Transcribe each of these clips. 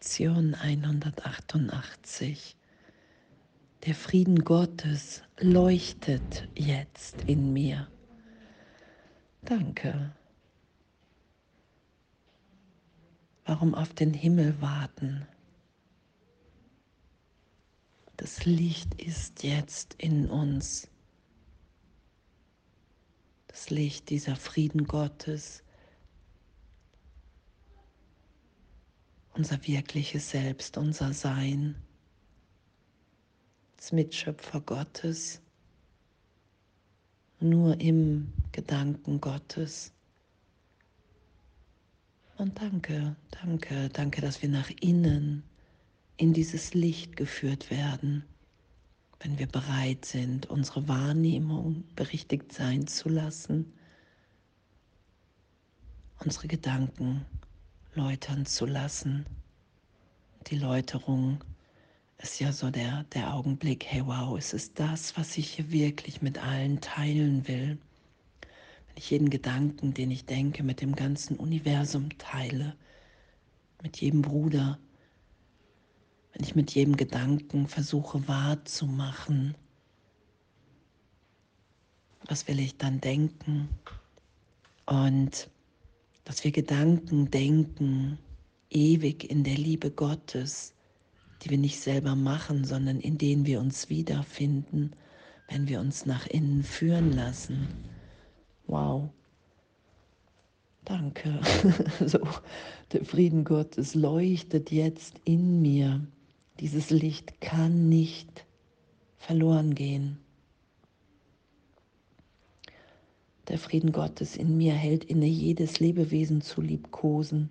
Lektion 188. Der Frieden Gottes leuchtet jetzt in mir. Danke. Warum auf den Himmel warten? Das Licht ist jetzt in uns. Das Licht dieser Frieden Gottes unser wirkliches Selbst, unser Sein, als Mitschöpfer Gottes, nur im Gedanken Gottes. Und danke, danke, danke, dass wir nach innen in dieses Licht geführt werden, wenn wir bereit sind, unsere Wahrnehmung berichtigt sein zu lassen, unsere Gedanken läutern zu lassen. Die Läuterung ist ja so der, der Augenblick, hey wow, es ist das, was ich hier wirklich mit allen teilen will. Wenn ich jeden Gedanken, den ich denke, mit dem ganzen Universum teile, mit jedem Bruder, wenn ich mit jedem Gedanken versuche wahrzumachen, was will ich dann denken? Und dass wir Gedanken denken, ewig in der Liebe Gottes, die wir nicht selber machen, sondern in denen wir uns wiederfinden, wenn wir uns nach innen führen lassen. Wow. Danke. so, der Frieden Gottes leuchtet jetzt in mir. Dieses Licht kann nicht verloren gehen. Der Frieden Gottes in mir hält inne, jedes Lebewesen zu liebkosen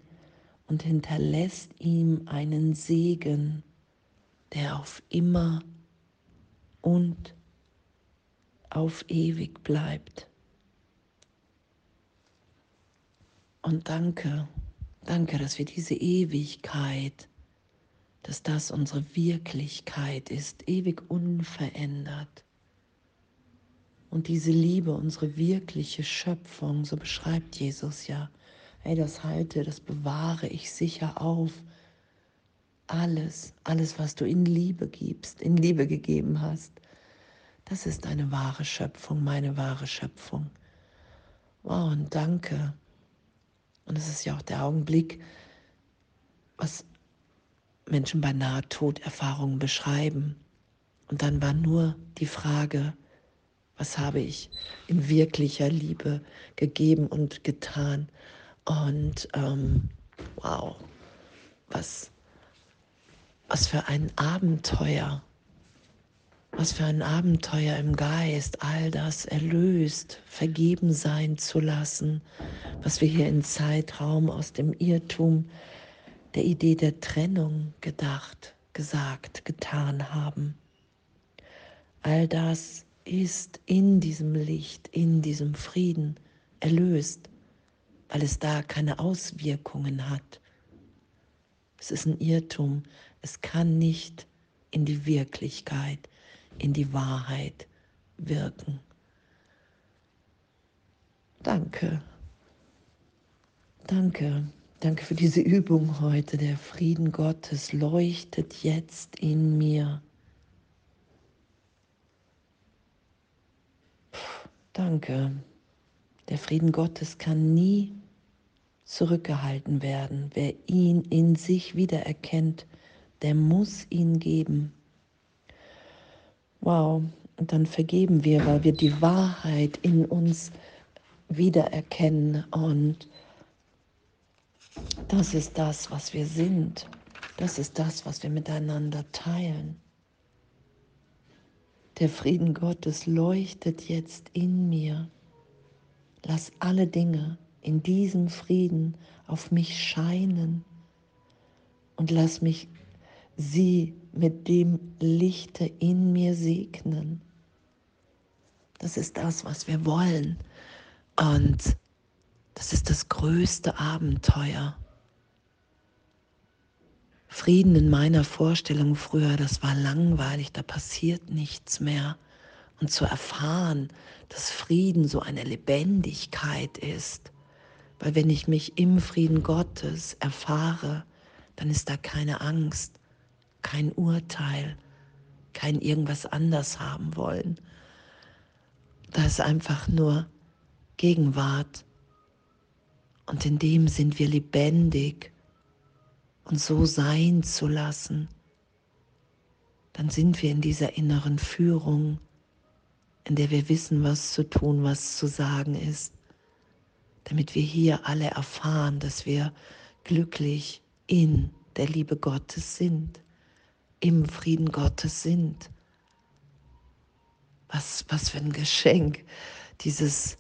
und hinterlässt ihm einen Segen, der auf immer und auf ewig bleibt. Und danke, danke, dass wir diese Ewigkeit, dass das unsere Wirklichkeit ist, ewig unverändert und diese Liebe, unsere wirkliche Schöpfung, so beschreibt Jesus ja, ey, das halte, das bewahre ich sicher auf. Alles, alles, was du in Liebe gibst, in Liebe gegeben hast, das ist deine wahre Schöpfung, meine wahre Schöpfung. Wow, und danke. Und es ist ja auch der Augenblick, was Menschen bei Nahtoderfahrungen beschreiben. Und dann war nur die Frage, was habe ich in wirklicher Liebe gegeben und getan. Und ähm, wow, was, was für ein Abenteuer, was für ein Abenteuer im Geist, all das erlöst, vergeben sein zu lassen, was wir hier in Zeitraum aus dem Irrtum der Idee der Trennung gedacht, gesagt, getan haben. All das ist in diesem Licht, in diesem Frieden erlöst, weil es da keine Auswirkungen hat. Es ist ein Irrtum. Es kann nicht in die Wirklichkeit, in die Wahrheit wirken. Danke. Danke. Danke für diese Übung heute. Der Frieden Gottes leuchtet jetzt in mir. Danke. Der Frieden Gottes kann nie zurückgehalten werden. Wer ihn in sich wiedererkennt, der muss ihn geben. Wow, und dann vergeben wir, weil wir die Wahrheit in uns wiedererkennen. Und das ist das, was wir sind. Das ist das, was wir miteinander teilen. Der Frieden Gottes leuchtet jetzt in mir. Lass alle Dinge in diesem Frieden auf mich scheinen und lass mich sie mit dem Lichte in mir segnen. Das ist das, was wir wollen. Und das ist das größte Abenteuer. Frieden in meiner Vorstellung früher, das war langweilig, da passiert nichts mehr. Und zu erfahren, dass Frieden so eine Lebendigkeit ist, weil wenn ich mich im Frieden Gottes erfahre, dann ist da keine Angst, kein Urteil, kein irgendwas anders haben wollen. Da ist einfach nur Gegenwart. Und in dem sind wir lebendig und so sein zu lassen. Dann sind wir in dieser inneren Führung, in der wir wissen, was zu tun, was zu sagen ist, damit wir hier alle erfahren, dass wir glücklich in der Liebe Gottes sind, im Frieden Gottes sind. Was, was für ein Geschenk, dieses,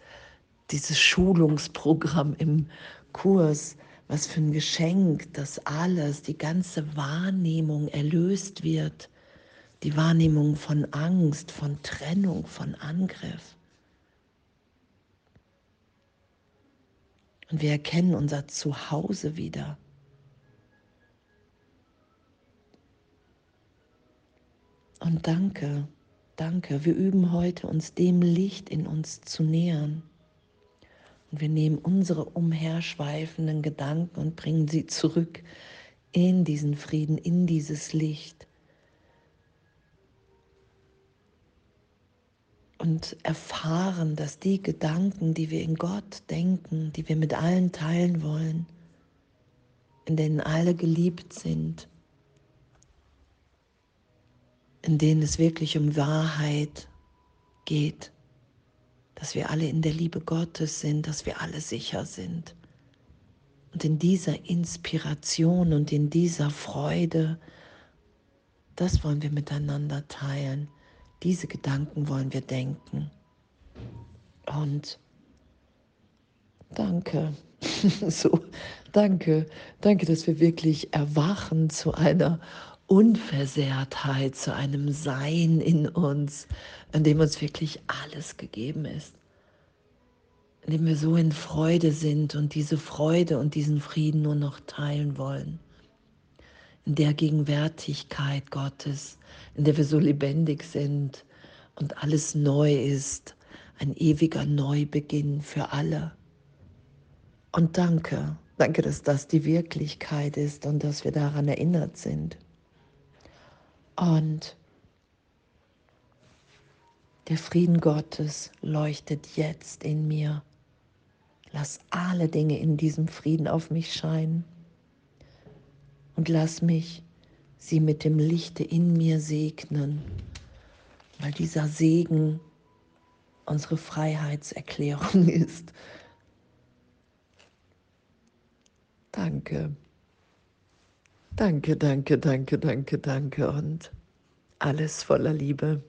dieses Schulungsprogramm im Kurs, was für ein Geschenk, dass alles, die ganze Wahrnehmung erlöst wird, die Wahrnehmung von Angst, von Trennung, von Angriff. Und wir erkennen unser Zuhause wieder. Und danke, danke, wir üben heute, uns dem Licht in uns zu nähern. Und wir nehmen unsere umherschweifenden Gedanken und bringen sie zurück in diesen Frieden, in dieses Licht. Und erfahren, dass die Gedanken, die wir in Gott denken, die wir mit allen teilen wollen, in denen alle geliebt sind, in denen es wirklich um Wahrheit geht, dass wir alle in der Liebe Gottes sind, dass wir alle sicher sind. Und in dieser Inspiration und in dieser Freude, das wollen wir miteinander teilen. Diese Gedanken wollen wir denken. Und danke, so, danke, danke, dass wir wirklich erwachen zu einer Unversehrtheit, zu einem Sein in uns, in dem uns wirklich alles gegeben ist, in dem wir so in Freude sind und diese Freude und diesen Frieden nur noch teilen wollen, in der Gegenwärtigkeit Gottes, in der wir so lebendig sind und alles neu ist, ein ewiger Neubeginn für alle. Und danke, danke, dass das die Wirklichkeit ist und dass wir daran erinnert sind. Und der Frieden Gottes leuchtet jetzt in mir. Lass alle Dinge in diesem Frieden auf mich scheinen und lass mich sie mit dem Lichte in mir segnen, weil dieser Segen unsere Freiheitserklärung ist. Danke. Danke, danke, danke, danke, danke und alles voller Liebe.